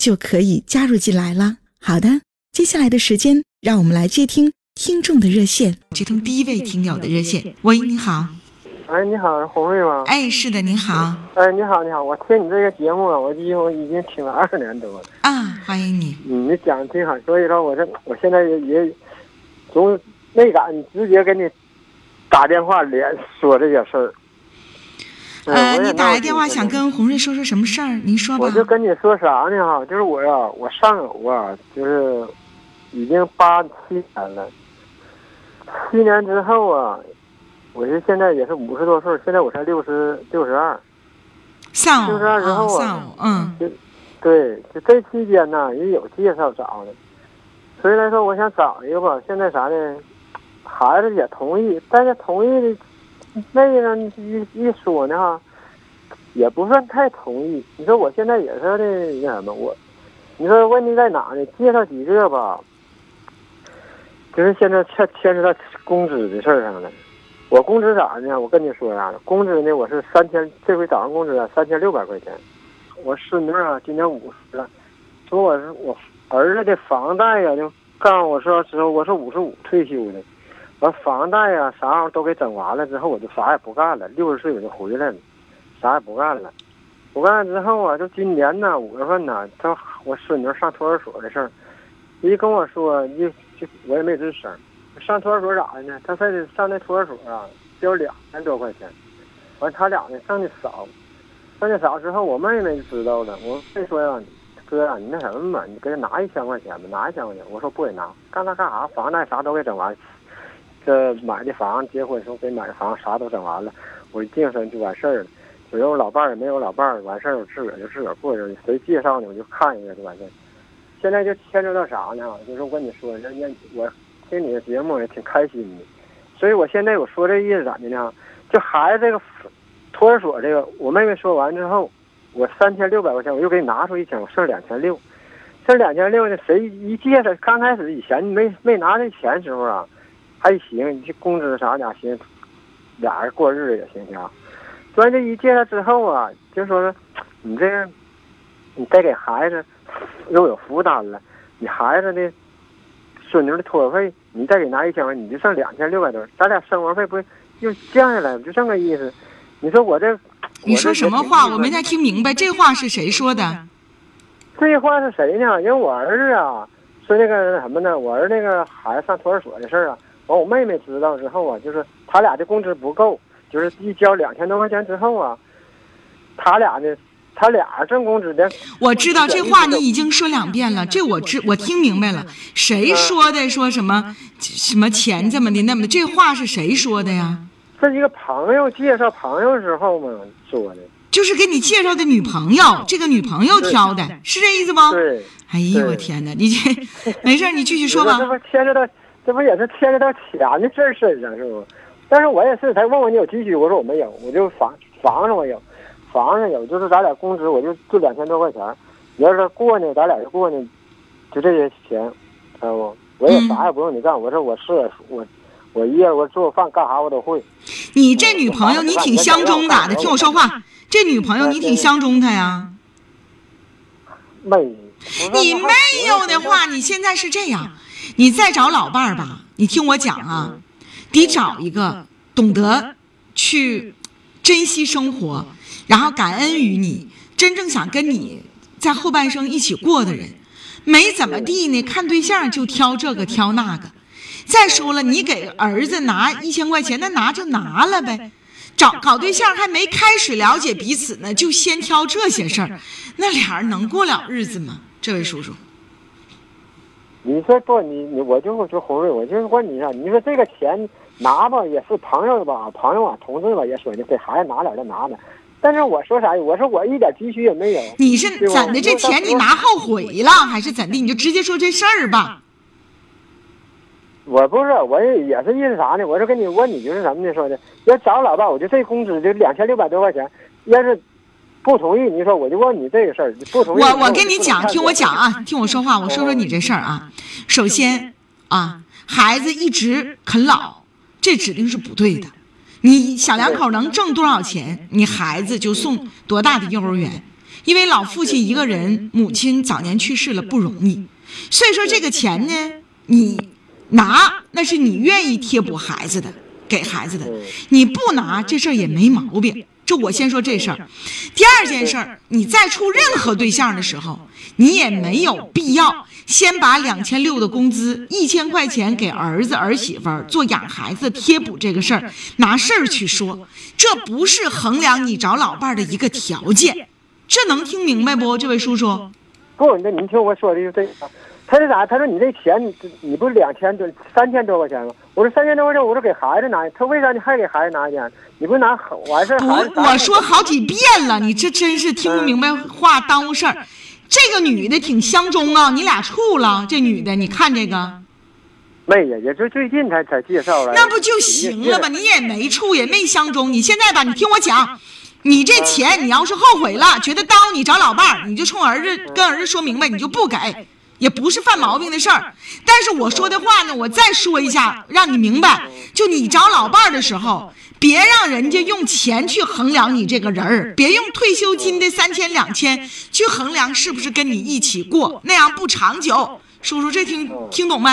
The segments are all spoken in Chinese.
就可以加入进来了。好的，接下来的时间，让我们来接听听众的热线。接通第一位听友的热线。喂，你好。哎，你好，红瑞吗？哎，是的，你好。哎，你好，你好，我听你这个节目啊，我几乎已经听了二十年多了。啊，欢迎你。嗯，你讲的挺好，所以说我这我现在也也总。没敢直接给你打电话连说这些事儿。呃，你打来电话想跟红瑞说说什么事儿？您说吧。我就跟你说啥呢哈，就是我呀，我上楼啊，就是已经八七年了。七年之后啊，我是现在也是五十多岁，现在我才六十六十二。上六十二之后啊，嗯，就对，就这期间呢也有介绍找的，所以来说我想找一个吧。现在啥呢？孩子也同意，但是同意的那个一一说呢哈，也不算太同意。你说我现在也是那那什么，我你说问题在哪呢？介绍几个吧，就是现在牵牵扯到工资的事儿上了。我工资咋呢？我跟你说啥呢？工资呢？我是三千，这回早上工资啊，三千六百块钱。我孙女啊，今年五十了，说我是我儿子的房贷呀，就告诉我说之后我是五十五退休的。完房贷呀，啥玩意都给整完了之后，我就啥也不干了。六十岁我就回来了，啥也不干了。不干了之后啊，就今年呢，五月份呢，他我孙女上托儿所的事儿，一跟我说，就就我也没吱声。上托儿所咋的呢？他非得上那托儿所啊，交两千多块钱。完他俩呢上的少，上的少之后，我妹妹就知道了。我妹说呀，哥呀，你那什么嘛，你给他拿一千块钱吧，拿一千块钱。我说不给拿，干他干啥？房贷啥都给整完。这买的房，结婚时候给买的房，啥都整完了，我一净身就完事儿了。有有老伴儿没有老伴儿，完事儿我自个儿就自个儿过着。谁介绍呢，我就看一个就完事儿。现在就牵扯到啥呢？就是我跟你说，人家我听你的节目也挺开心的，所以我现在我说这意思咋的呢？就孩子这个托儿所这个，我妹妹说完之后，我三千六百块钱，我又给你拿出一千，我剩两千六，剩两千六呢？谁一介绍，刚开始以前没没拿这钱时候啊？还行，你这工资啥的行，俩人过日子也行行。完这一介绍之后啊，就说是你这个，你再给孩子又有负担了，你孩子的孙女的托儿费，你再给拿一千块，你就剩两千六百多，咱俩生活费不又降下来了？就这个意思。你说我这，你说什么话？我没太听明白，这话是谁说的？这话是谁呢？因为我儿子啊，说那个什么呢？我儿那个孩子上托儿所的事儿啊。完，我妹妹知道之后啊，就是他俩的工资不够，就是一交两千多块钱之后啊，他俩呢，他俩挣工资的。我知道这话你已经说两遍了，这我知我听明白了。谁说的？说什么什么钱这么的那么的？这话是谁说的呀？是一个朋友介绍朋友时候嘛说的。就是给你介绍的女朋友，这个女朋友挑的，是这意思不？对。哎呦我天哪！你这没事，你继续说吧。这不牵扯到。这不也是牵扯到钱的事儿身上是不？但是我也是，他问我你有积蓄，我说我没有，我就房房子我有，房子有，就是咱俩工资我就就两千多块钱，你要是过呢，咱俩就过呢，就这些钱，知道不？我也啥也不用你干，我说我是我，我一夜我做饭干啥我都会。你这女朋友你挺相中咋的？听我说话，这女朋友你挺相中她呀？没，你没有的话，你现在是这样。你再找老伴儿吧，你听我讲啊，得找一个懂得去珍惜生活，然后感恩于你，真正想跟你在后半生一起过的人。没怎么地呢，看对象就挑这个挑那个。再说了，你给儿子拿一千块钱，那拿就拿了呗。找搞对象还没开始了解彼此呢，就先挑这些事儿，那俩人能过了日子吗？这位叔叔，你说不？你你我就说红瑞，我就是问你一下，你说这个钱拿吧，也是朋友吧，朋友啊，同志吧，也说的给孩子拿点就拿点。但是我说啥？我说我一点积蓄也没有。你是怎的？这钱你拿后悔了，还是怎的？你就直接说这事儿吧。我不是，我也是意思啥呢？我是跟你问你就是什么呢？说的要找老伴，我就这工资就两千六百多块钱，要是不同意，你说我就问你这个事儿，不同意。我我跟你讲，听我讲啊，听我说话，我说说你这事儿啊。首先啊，孩子一直啃老，这指定是不对的。你小两口能挣多少钱，你孩子就送多大的幼儿园，因为老父亲一个人，母亲早年去世了不容易，所以说这个钱呢，你。拿那是你愿意贴补孩子的，给孩子的，你不拿这事儿也没毛病。这我先说这事儿。第二件事儿，你再处任何对象的时候，你也没有必要先把两千六的工资一千块钱给儿子儿媳妇儿做养孩子贴补这个事儿拿事儿去说，这不是衡量你找老伴儿的一个条件。这能听明白不，这位叔叔？不，那您听我说的就这个。他是啥？他说你这钱，你你不是两千多、三千多块钱吗？我说三千多块钱，我说给孩子拿。他为啥你还给孩子拿一点？你不拿完事儿？不，我说好几遍了，你这真是听不明白话，耽误事儿。这个女的挺相中啊，你俩处了？这女的，你看这个？没呀，也就最近才才介绍了。那不就行了吗？你也没处，也没相中。你现在吧，你听我讲，你这钱，你要是后悔了，觉得耽误你找老伴儿，你就冲儿子跟儿子说明白，你就不给。也不是犯毛病的事儿，但是我说的话呢，我再说一下，让你明白。就你找老伴儿的时候，别让人家用钱去衡量你这个人儿，别用退休金的三千两千去衡量是不是跟你一起过，那样不长久。叔叔，这听听懂没？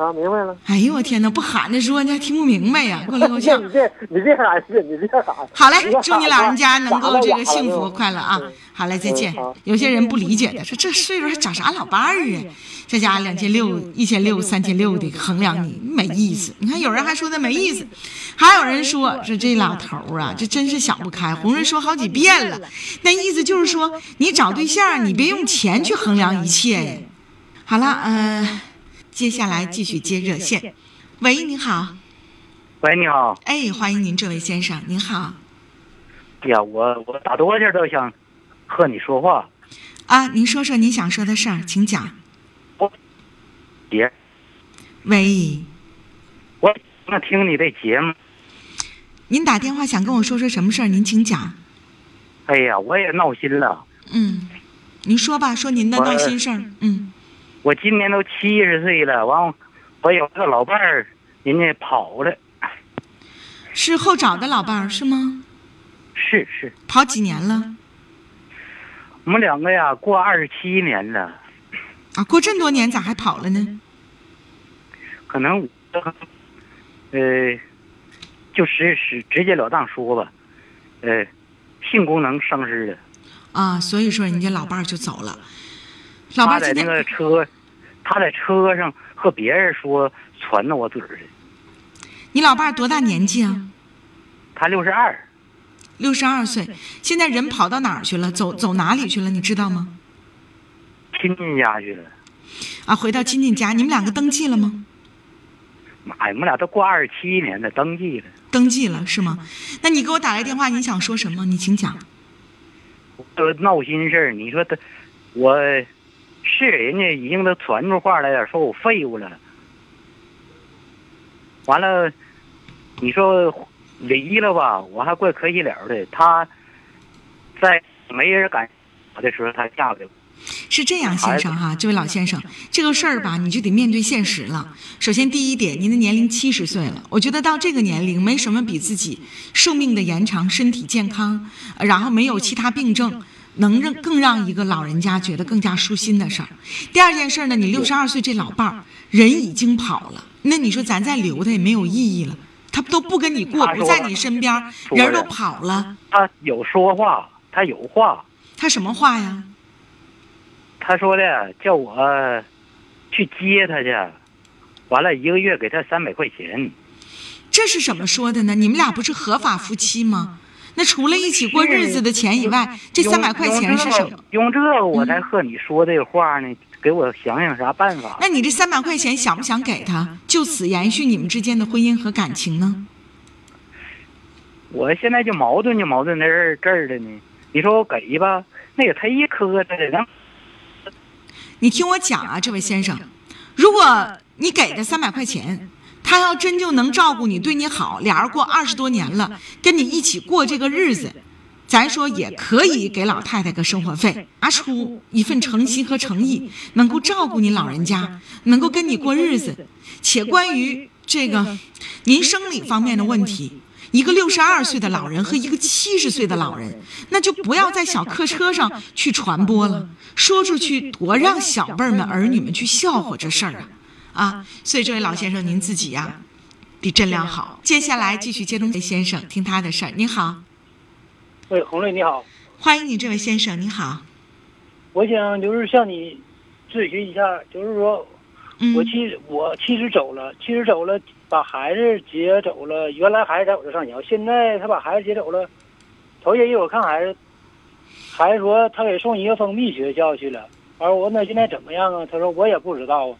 啊，明白了。哎呦我天哪，不喊着说你还听不明白呀？给我来口呛。你别你别喊，你别喊。好嘞，祝你老人家能够这个幸福快乐啊！好嘞，再见。有些人不理解的说，这岁数还找啥老伴儿啊？这家两千六、一千六、三千六的衡量你没意思。你看有人还说他没意思，还有人说说这老头儿啊，这真是想不开。红人说好几遍了，那意思就是说你找对象，你别用钱去衡量一切呀。好了，嗯。接下来继续接热线，喂，您好。喂，你好。哎，欢迎您，这位先生，您好。哎呀，我我打多天都想和你说话。啊，您说说您想说的事儿，请讲。我，姐。喂。我那听你的节目。您打电话想跟我说说什么事儿？您请讲。哎呀，我也闹心了。嗯，您说吧，说您的闹心事儿。嗯。我今年都七十岁了，完，我有个老伴儿，人家跑了。是后找的老伴儿是吗？是是。跑几年了？我们两个呀，过二十七年了。啊，过这么多年咋还跑了呢？可能，呃，就是是直截了当说吧，呃，性功能丧失了。啊，所以说人家老伴儿就走了。他在那个车，他在车上和别人说传到我嘴儿你老伴儿多大年纪啊？他六十二。六十二岁，现在人跑到哪儿去了？走走哪里去了？你知道吗？亲戚家去了。啊，回到亲戚家，你们两个登记了吗？妈呀，我们俩都过二十七年了，登记了。登记了是吗？那你给我打来电话，你想说什么？你请讲。我闹心事儿，你说他，我。是人家已经都传出话来了，说我废物了。完了，你说离了吧，我还怪可惜了的。他在没人敢我的时候，他嫁给我。是这样，先生哈，这位老先生，这个事儿吧，你就得面对现实了。首先，第一点，您的年龄七十岁了，我觉得到这个年龄，没什么比自己寿命的延长、身体健康，然后没有其他病症。能让更让一个老人家觉得更加舒心的事儿。第二件事呢，你六十二岁这老伴儿人已经跑了，那你说咱再留他也没有意义了。他都不跟你过，不在你身边，人都跑了。他有说话，他有话。他什么话呀？他他说的叫我去接他去，完了一个月给他三百块钱。这是怎么说的呢？你们俩不是合法夫妻吗？那除了一起过日子的钱以外，这三百块钱是什么？用这个我才和你说这个话呢，给我想想啥办法。那你这三百块钱想不想给他，就此延续你们之间的婚姻和感情呢？我现在就矛盾，就矛盾在这儿这儿的呢。你说我给吧，那也忒磕碜了。你听我讲啊，这位先生，如果你给他三百块钱。他要真就能照顾你，对你好，俩人过二十多年了，跟你一起过这个日子，咱说也可以给老太太个生活费，拿出一份诚心和诚意，能够照顾你老人家，能够跟你过日子。且关于这个您生理方面的问题，一个六十二岁的老人和一个七十岁的老人，那就不要在小客车上去传播了，说出去多让小辈们儿女们去笑话这事儿啊。啊，所以这位老先生，您自己呀，得斟量好。接下来继续接通这先生，听他的事儿。您好，喂，红瑞你好，欢迎你，这位先生，你好。我想就是向你咨询一下，就是说，我妻我妻子走了，妻子走了，把孩子接走了。原来孩子在我这上学，现在他把孩子接走了。头些日我看孩子，孩子说他给送一个封闭学校去了。完我问他现在怎么样啊？他说我也不知道啊。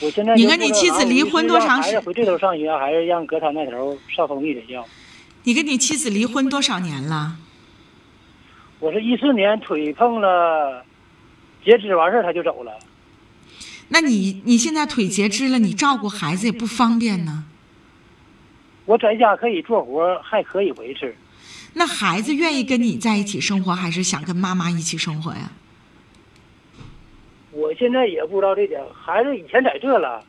我现在你跟你妻子离婚多长时间？回这头上学，还是让搁他那头上封闭学校？你跟你妻子离婚多少年了？我是一四年腿碰了截肢，完事儿他就走了。那你你现在腿截肢了，你照顾孩子也不方便呢。我在家可以做活，还可以维持。那孩子愿意跟你在一起生活，还是想跟妈妈一起生活呀？我现在也不知道这点，孩子以前在这了。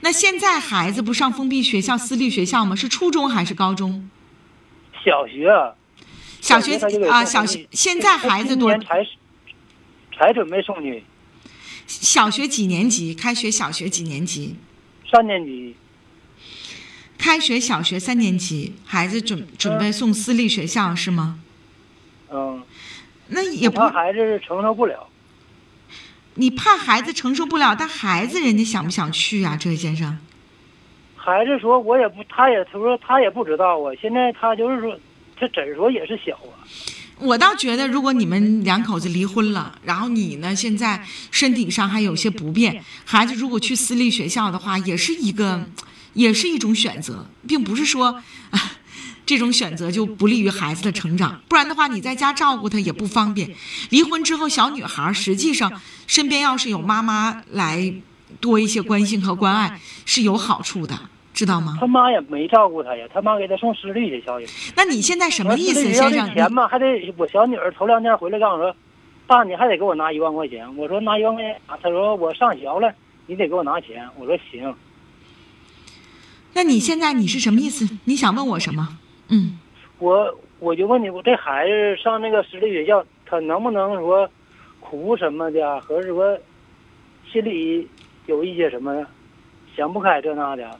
那现在孩子不上封闭学校、私立学校吗？是初中还是高中？小学。小学啊，小学。现在孩子多？才才准备送去。小学几年级？开学小学几年级？三年级。开学小学三年级，孩子准准备送私立学校是吗？嗯。那也不。怕孩子承受不了。你怕孩子承受不了，但孩子人家想不想去啊？这位先生，孩子说：“我也不，他也他说他也不知道啊。现在他就是说，这诊所也是小啊。”我倒觉得，如果你们两口子离婚了，然后你呢现在身体上还有些不便，孩子如果去私立学校的话，也是一个，也是一种选择，并不是说。这种选择就不利于孩子的成长，不然的话，你在家照顾他也不方便。离婚之后，小女孩实际上身边要是有妈妈来多一些关心和关爱，是有好处的，知道吗？他妈也没照顾他呀，他妈给他送私立学校去。那你现在什么意思，先生？钱嘛，还得我小女儿头两天回来跟我说：“爸，你还得给我拿一万块钱。”我说：“拿一万块钱。”他说：“我上学了，你得给我拿钱。”我说：“行。”那你现在你是什么意思？你想问我什么？嗯，我我就问你，我这孩子上那个私立学校，他能不能说苦什么的，或者说心里有一些什么想不开这那的？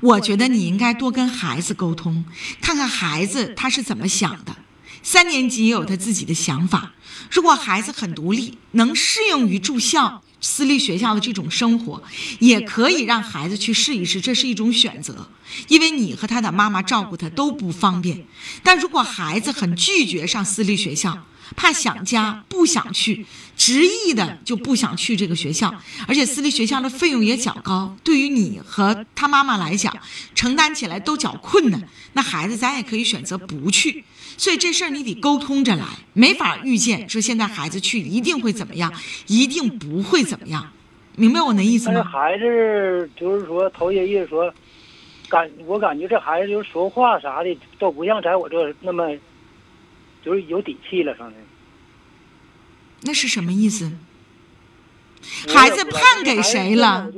我觉得你应该多跟孩子沟通，看看孩子他是怎么想的。三年级也有他自己的想法。如果孩子很独立，能适应于住校。私立学校的这种生活，也可以让孩子去试一试，这是一种选择。因为你和他的妈妈照顾他都不方便。但如果孩子很拒绝上私立学校，怕想家，不想去，执意的就不想去这个学校，而且私立学校的费用也较高，对于你和他妈妈来讲，承担起来都较困难。那孩子咱也可以选择不去。所以这事儿你得沟通着来，没法预见说现在孩子去一定会怎么样，一定不会怎么样，明白我那意思吗？孩子就是说头些日说，感我感觉这孩子就是说话啥的都不像在我这那么，就是有底气了，上的。那是什么意思？孩子判给谁了？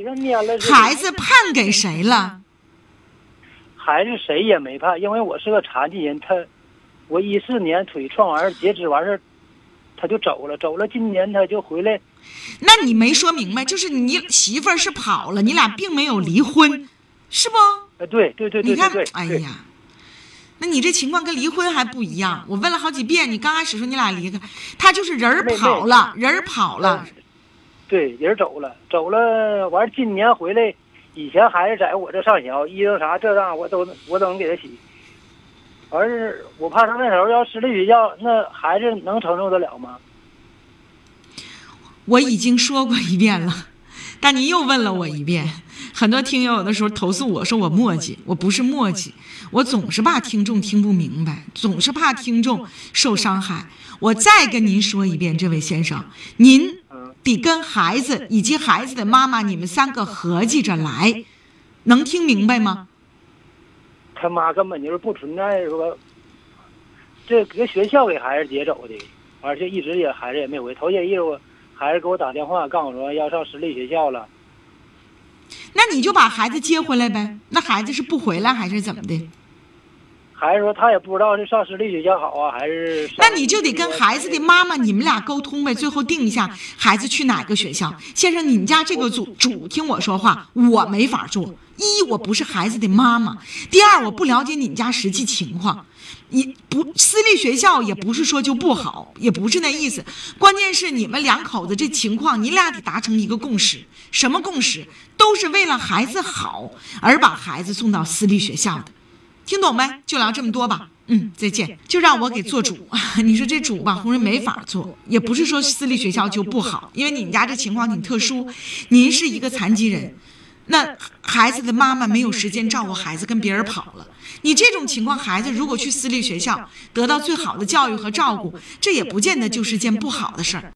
孩子判给谁了？孩子谁也没判，因为我是个残疾人，他。我一四年腿撞完截肢完事儿，他就走了，走了。今年他就回来。那你没说明白，就是你媳妇儿是跑了，你俩并没有离婚，是不？对对对对。你看，哎呀，那你这情况跟离婚还不一样。我问了好几遍，你刚开始说你俩离开，他就是人儿跑了，人儿跑了。对，人走了，走了，完今年回来，以前孩子在我这上学，衣裳啥这那我都我都能给他洗。完事我怕他那时候要私立学校，那孩子能承受得了吗？我已经说过一遍了，但你又问了我一遍。很多听友有的时候投诉我说我磨叽，我不是磨叽，我总是怕听众听不明白，总是怕听众受伤害。我再跟您说一遍，这位先生，您得跟孩子以及孩子的妈妈，你们三个合计着来，能听明白吗？他妈根本就是不存在说，这搁学校给孩子接走的，而且一直也孩子也没回。头些日子孩子给我打电话，告诉我说要上私立学校了。那你就把孩子接回来呗。那孩子是不回来还是怎么的？孩子说他也不知道是上私立学校好啊，还是……那你就得跟孩子的妈妈你们俩沟通呗，最后定一下孩子去哪个学校。先生，你们家这个主主听我说话，我没法做。一，我不是孩子的妈妈；第二，我不了解你们家实际情况。你不私立学校也不是说就不好，也不是那意思。关键是你们两口子这情况，你俩得达成一个共识。什么共识？都是为了孩子好而把孩子送到私立学校的，听懂没？就聊这么多吧。嗯，再见。就让我给做主。你说这主吧，红人没法做。也不是说私立学校就不好，因为你们家这情况挺特殊，您是一个残疾人。那孩子的妈妈没有时间照顾孩子，跟别人跑了。你这种情况，孩子如果去私立学校得到最好的教育和照顾，这也不见得就是件不好的事儿。